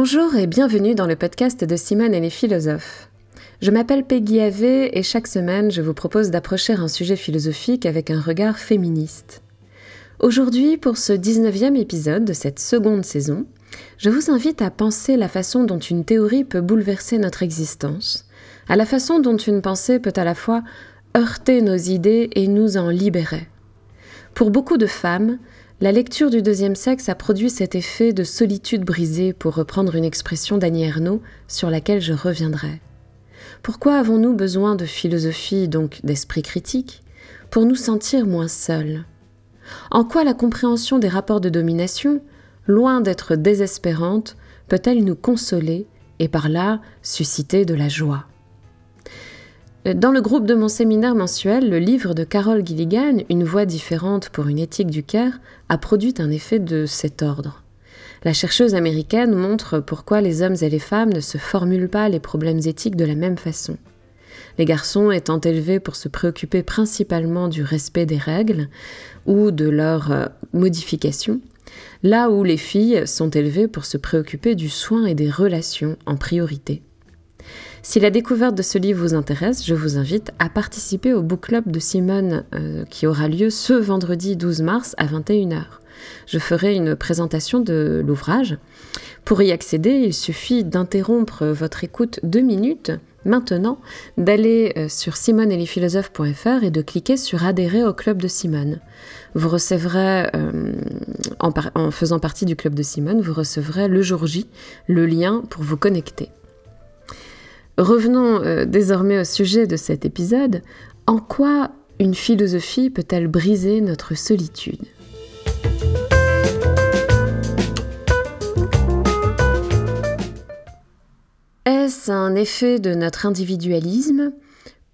Bonjour et bienvenue dans le podcast de Simone et les philosophes. Je m'appelle Peggy Ave et chaque semaine je vous propose d'approcher un sujet philosophique avec un regard féministe. Aujourd'hui, pour ce 19e épisode de cette seconde saison, je vous invite à penser la façon dont une théorie peut bouleverser notre existence, à la façon dont une pensée peut à la fois heurter nos idées et nous en libérer. Pour beaucoup de femmes, la lecture du deuxième sexe a produit cet effet de solitude brisée, pour reprendre une expression d'Annie Ernaux, sur laquelle je reviendrai. Pourquoi avons-nous besoin de philosophie, donc d'esprit critique, pour nous sentir moins seuls? En quoi la compréhension des rapports de domination, loin d'être désespérante, peut-elle nous consoler et par là susciter de la joie? Dans le groupe de mon séminaire mensuel, le livre de Carole Gilligan, Une voix différente pour une éthique du cœur, a produit un effet de cet ordre. La chercheuse américaine montre pourquoi les hommes et les femmes ne se formulent pas les problèmes éthiques de la même façon. Les garçons étant élevés pour se préoccuper principalement du respect des règles ou de leur euh, modification, là où les filles sont élevées pour se préoccuper du soin et des relations en priorité. Si la découverte de ce livre vous intéresse, je vous invite à participer au book club de Simone euh, qui aura lieu ce vendredi 12 mars à 21h. Je ferai une présentation de l'ouvrage. Pour y accéder, il suffit d'interrompre votre écoute deux minutes maintenant, d'aller euh, sur simoneetlesphilosophes.fr et de cliquer sur adhérer au club de Simone. Vous recevrez, euh, en, en faisant partie du club de Simone, vous recevrez le jour J le lien pour vous connecter. Revenons euh, désormais au sujet de cet épisode. En quoi une philosophie peut-elle briser notre solitude? Est-ce un effet de notre individualisme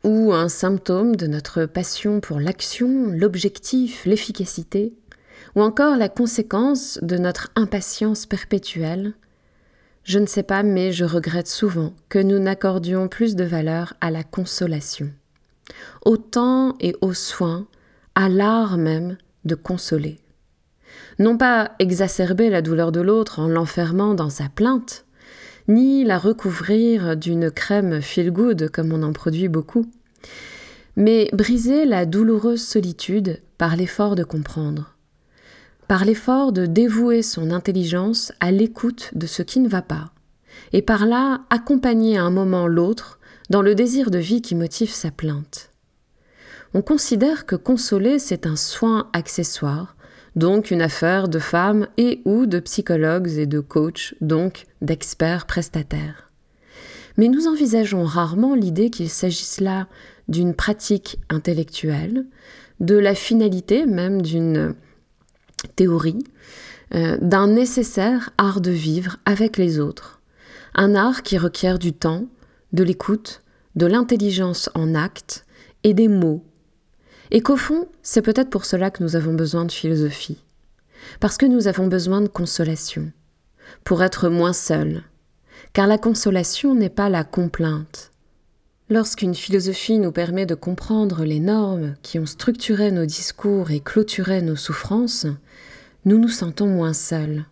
ou un symptôme de notre passion pour l'action, l'objectif, l'efficacité, ou encore la conséquence de notre impatience perpétuelle? Je ne sais pas, mais je regrette souvent que nous n'accordions plus de valeur à la consolation, au temps et au soin, à l'art même de consoler. Non pas exacerber la douleur de l'autre en l'enfermant dans sa plainte, ni la recouvrir d'une crème feel good comme on en produit beaucoup, mais briser la douloureuse solitude par l'effort de comprendre, par l'effort de dévouer son intelligence à l'écoute de ce qui ne va pas, et par là accompagner à un moment l'autre dans le désir de vie qui motive sa plainte. On considère que consoler, c'est un soin accessoire, donc une affaire de femmes et ou de psychologues et de coachs, donc d'experts prestataires. Mais nous envisageons rarement l'idée qu'il s'agisse là d'une pratique intellectuelle, de la finalité même d'une théorie euh, d'un nécessaire art de vivre avec les autres. Un art qui requiert du temps, de l'écoute, de l'intelligence en acte et des mots. Et qu'au fond, c'est peut-être pour cela que nous avons besoin de philosophie. Parce que nous avons besoin de consolation. Pour être moins seuls. Car la consolation n'est pas la complainte. Lorsqu'une philosophie nous permet de comprendre les normes qui ont structuré nos discours et clôturé nos souffrances, nous nous sentons moins seuls.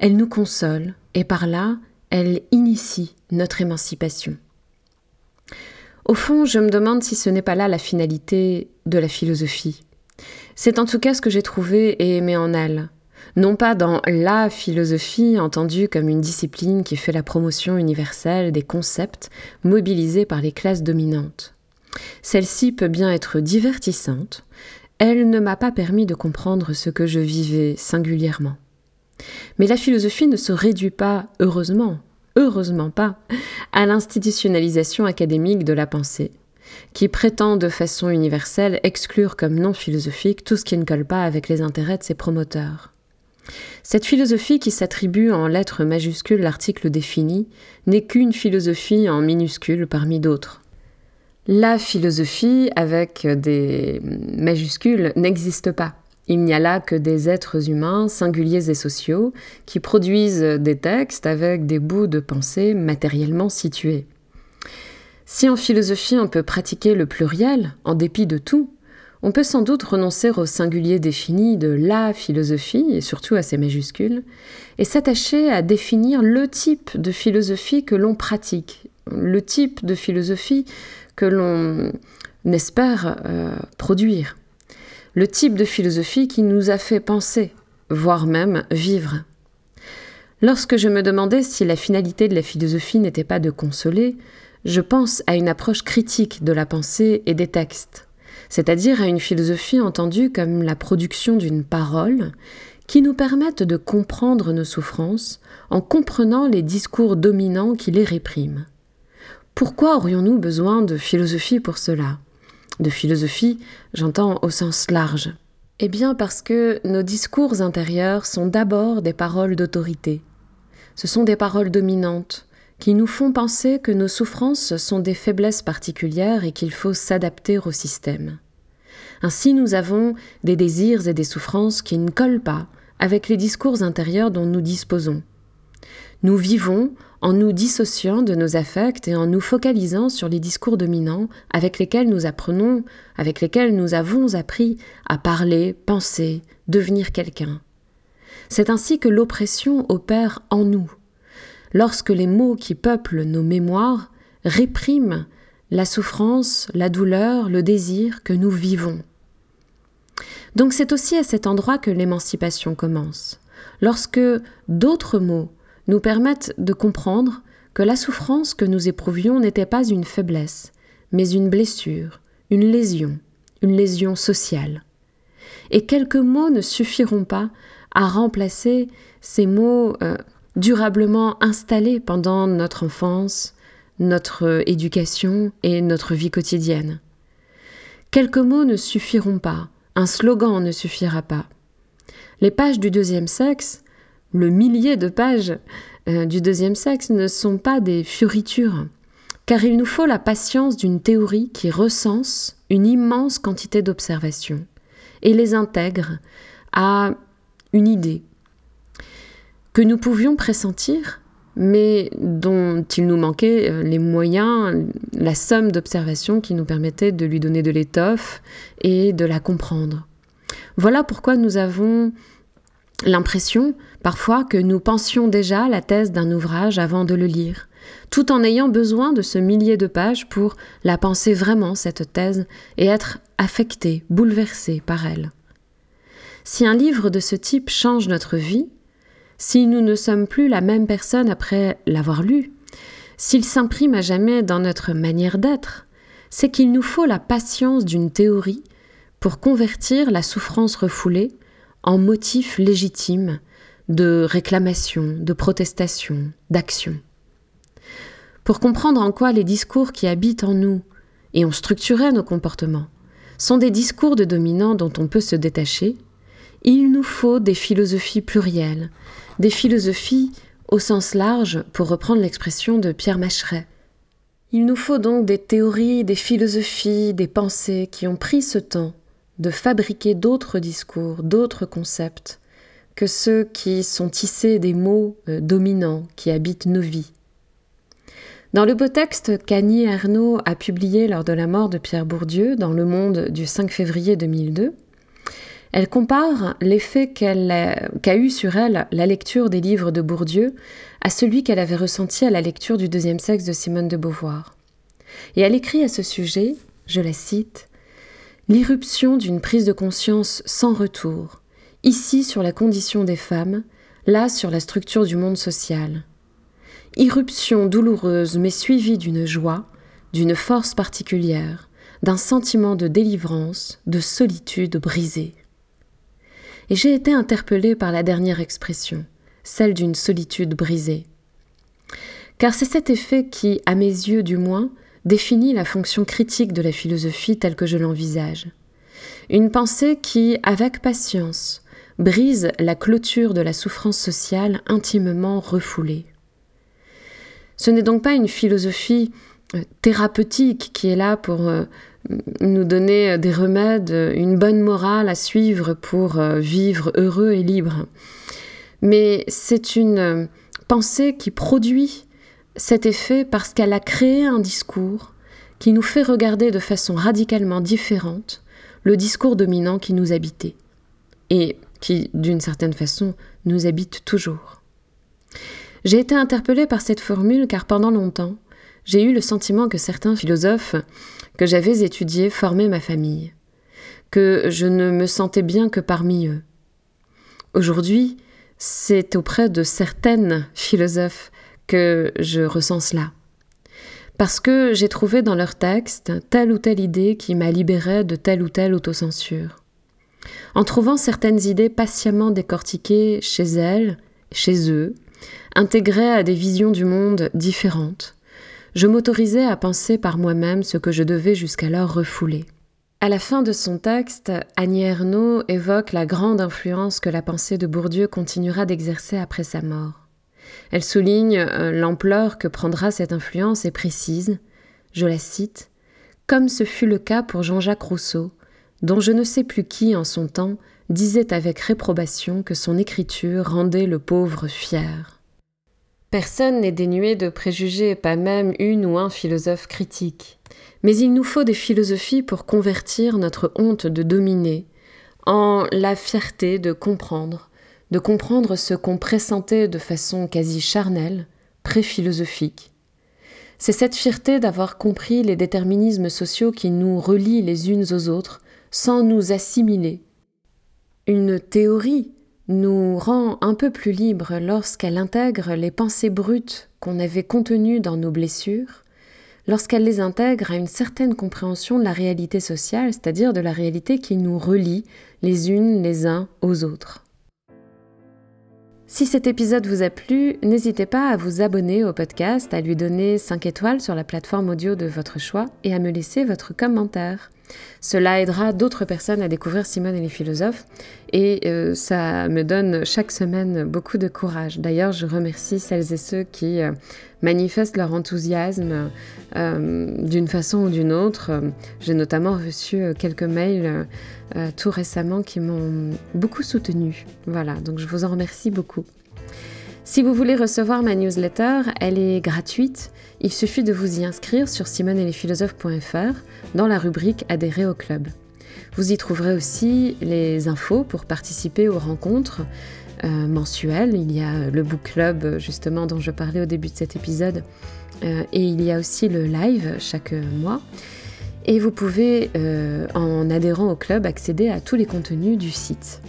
Elle nous console et par là, elle initie notre émancipation. Au fond, je me demande si ce n'est pas là la finalité de la philosophie. C'est en tout cas ce que j'ai trouvé et aimé en elle. Non pas dans la philosophie entendue comme une discipline qui fait la promotion universelle des concepts mobilisés par les classes dominantes. Celle-ci peut bien être divertissante, elle ne m'a pas permis de comprendre ce que je vivais singulièrement. Mais la philosophie ne se réduit pas, heureusement, heureusement pas, à l'institutionnalisation académique de la pensée, qui prétend de façon universelle exclure comme non philosophique tout ce qui ne colle pas avec les intérêts de ses promoteurs. Cette philosophie qui s'attribue en lettres majuscules l'article défini n'est qu'une philosophie en minuscules parmi d'autres. La philosophie avec des majuscules n'existe pas. Il n'y a là que des êtres humains singuliers et sociaux qui produisent des textes avec des bouts de pensée matériellement situés. Si en philosophie on peut pratiquer le pluriel, en dépit de tout, on peut sans doute renoncer au singulier défini de la philosophie, et surtout à ses majuscules, et s'attacher à définir le type de philosophie que l'on pratique, le type de philosophie que l'on espère euh, produire, le type de philosophie qui nous a fait penser, voire même vivre. Lorsque je me demandais si la finalité de la philosophie n'était pas de consoler, je pense à une approche critique de la pensée et des textes, c'est-à-dire à une philosophie entendue comme la production d'une parole qui nous permette de comprendre nos souffrances en comprenant les discours dominants qui les répriment. Pourquoi aurions-nous besoin de philosophie pour cela? De philosophie, j'entends au sens large. Eh bien parce que nos discours intérieurs sont d'abord des paroles d'autorité. Ce sont des paroles dominantes qui nous font penser que nos souffrances sont des faiblesses particulières et qu'il faut s'adapter au système. Ainsi nous avons des désirs et des souffrances qui ne collent pas avec les discours intérieurs dont nous disposons. Nous vivons en nous dissociant de nos affects et en nous focalisant sur les discours dominants avec lesquels nous apprenons, avec lesquels nous avons appris à parler, penser, devenir quelqu'un. C'est ainsi que l'oppression opère en nous, lorsque les mots qui peuplent nos mémoires répriment la souffrance, la douleur, le désir que nous vivons. Donc c'est aussi à cet endroit que l'émancipation commence, lorsque d'autres mots nous permettent de comprendre que la souffrance que nous éprouvions n'était pas une faiblesse, mais une blessure, une lésion, une lésion sociale. Et quelques mots ne suffiront pas à remplacer ces mots durablement installés pendant notre enfance, notre éducation et notre vie quotidienne. Quelques mots ne suffiront pas, un slogan ne suffira pas. Les pages du deuxième sexe le millier de pages euh, du deuxième sexe ne sont pas des fioritures, car il nous faut la patience d'une théorie qui recense une immense quantité d'observations et les intègre à une idée que nous pouvions pressentir, mais dont il nous manquait euh, les moyens, la somme d'observations qui nous permettait de lui donner de l'étoffe et de la comprendre. Voilà pourquoi nous avons l'impression parfois que nous pensions déjà la thèse d'un ouvrage avant de le lire, tout en ayant besoin de ce millier de pages pour la penser vraiment, cette thèse, et être affecté, bouleversé par elle. Si un livre de ce type change notre vie, si nous ne sommes plus la même personne après l'avoir lu, s'il s'imprime à jamais dans notre manière d'être, c'est qu'il nous faut la patience d'une théorie pour convertir la souffrance refoulée en motif légitime de réclamation, de protestation, d'action. Pour comprendre en quoi les discours qui habitent en nous et ont structuré nos comportements sont des discours de dominants dont on peut se détacher, il nous faut des philosophies plurielles, des philosophies au sens large, pour reprendre l'expression de Pierre Macheret. Il nous faut donc des théories, des philosophies, des pensées qui ont pris ce temps de fabriquer d'autres discours, d'autres concepts, que ceux qui sont tissés des mots euh, dominants qui habitent nos vies. Dans le beau texte qu'Annie Ernaux a publié lors de la mort de Pierre Bourdieu dans Le Monde du 5 février 2002, elle compare l'effet qu'a eu sur elle la lecture des livres de Bourdieu à celui qu'elle avait ressenti à la lecture du deuxième sexe de Simone de Beauvoir. Et elle écrit à ce sujet, je la cite, L'irruption d'une prise de conscience sans retour, ici sur la condition des femmes, là sur la structure du monde social. Irruption douloureuse mais suivie d'une joie, d'une force particulière, d'un sentiment de délivrance, de solitude brisée. Et j'ai été interpellée par la dernière expression, celle d'une solitude brisée. Car c'est cet effet qui, à mes yeux du moins, définit la fonction critique de la philosophie telle que je l'envisage. Une pensée qui, avec patience, brise la clôture de la souffrance sociale intimement refoulée. Ce n'est donc pas une philosophie thérapeutique qui est là pour euh, nous donner des remèdes, une bonne morale à suivre pour euh, vivre heureux et libre. Mais c'est une pensée qui produit cet effet parce qu'elle a créé un discours qui nous fait regarder de façon radicalement différente le discours dominant qui nous habitait, et qui, d'une certaine façon, nous habite toujours. J'ai été interpellée par cette formule car pendant longtemps, j'ai eu le sentiment que certains philosophes que j'avais étudiés formaient ma famille, que je ne me sentais bien que parmi eux. Aujourd'hui, c'est auprès de certaines philosophes que je ressens cela. Parce que j'ai trouvé dans leurs textes telle ou telle idée qui m'a libérée de telle ou telle autocensure. En trouvant certaines idées patiemment décortiquées chez elles, chez eux, intégrées à des visions du monde différentes, je m'autorisais à penser par moi-même ce que je devais jusqu'alors refouler. À la fin de son texte, Annie Ernaux évoque la grande influence que la pensée de Bourdieu continuera d'exercer après sa mort. Elle souligne euh, l'ampleur que prendra cette influence et précise, je la cite, comme ce fut le cas pour Jean-Jacques Rousseau, dont je ne sais plus qui en son temps disait avec réprobation que son écriture rendait le pauvre fier. Personne n'est dénué de préjugés, pas même une ou un philosophe critique. Mais il nous faut des philosophies pour convertir notre honte de dominer en la fierté de comprendre, de comprendre ce qu'on pressentait de façon quasi charnelle, pré-philosophique. C'est cette fierté d'avoir compris les déterminismes sociaux qui nous relient les unes aux autres sans nous assimiler. Une théorie nous rend un peu plus libres lorsqu'elle intègre les pensées brutes qu'on avait contenues dans nos blessures, lorsqu'elle les intègre à une certaine compréhension de la réalité sociale, c'est-à-dire de la réalité qui nous relie les unes les uns aux autres. Si cet épisode vous a plu, n'hésitez pas à vous abonner au podcast, à lui donner 5 étoiles sur la plateforme audio de votre choix et à me laisser votre commentaire. Cela aidera d'autres personnes à découvrir Simone et les philosophes et euh, ça me donne chaque semaine beaucoup de courage. D'ailleurs, je remercie celles et ceux qui euh, manifestent leur enthousiasme euh, d'une façon ou d'une autre. J'ai notamment reçu quelques mails tout récemment qui m'ont beaucoup soutenu. Voilà, donc je vous en remercie beaucoup. Si vous voulez recevoir ma newsletter, elle est gratuite. Il suffit de vous y inscrire sur simoneetlesphilosophes.fr dans la rubrique Adhérer au club. Vous y trouverez aussi les infos pour participer aux rencontres euh, mensuelles. Il y a le book club justement dont je parlais au début de cet épisode euh, et il y a aussi le live chaque mois. Et vous pouvez, euh, en adhérant au club, accéder à tous les contenus du site.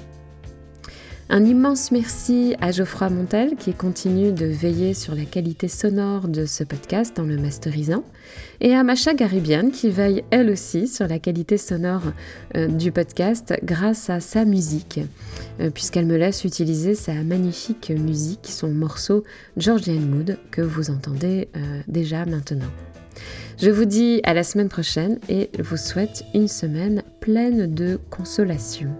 Un immense merci à Geoffroy Montel qui continue de veiller sur la qualité sonore de ce podcast en le masterisant, et à Macha Garibian qui veille elle aussi sur la qualité sonore euh, du podcast grâce à sa musique, euh, puisqu'elle me laisse utiliser sa magnifique musique, son morceau Georgian Mood que vous entendez euh, déjà maintenant. Je vous dis à la semaine prochaine et vous souhaite une semaine pleine de consolation.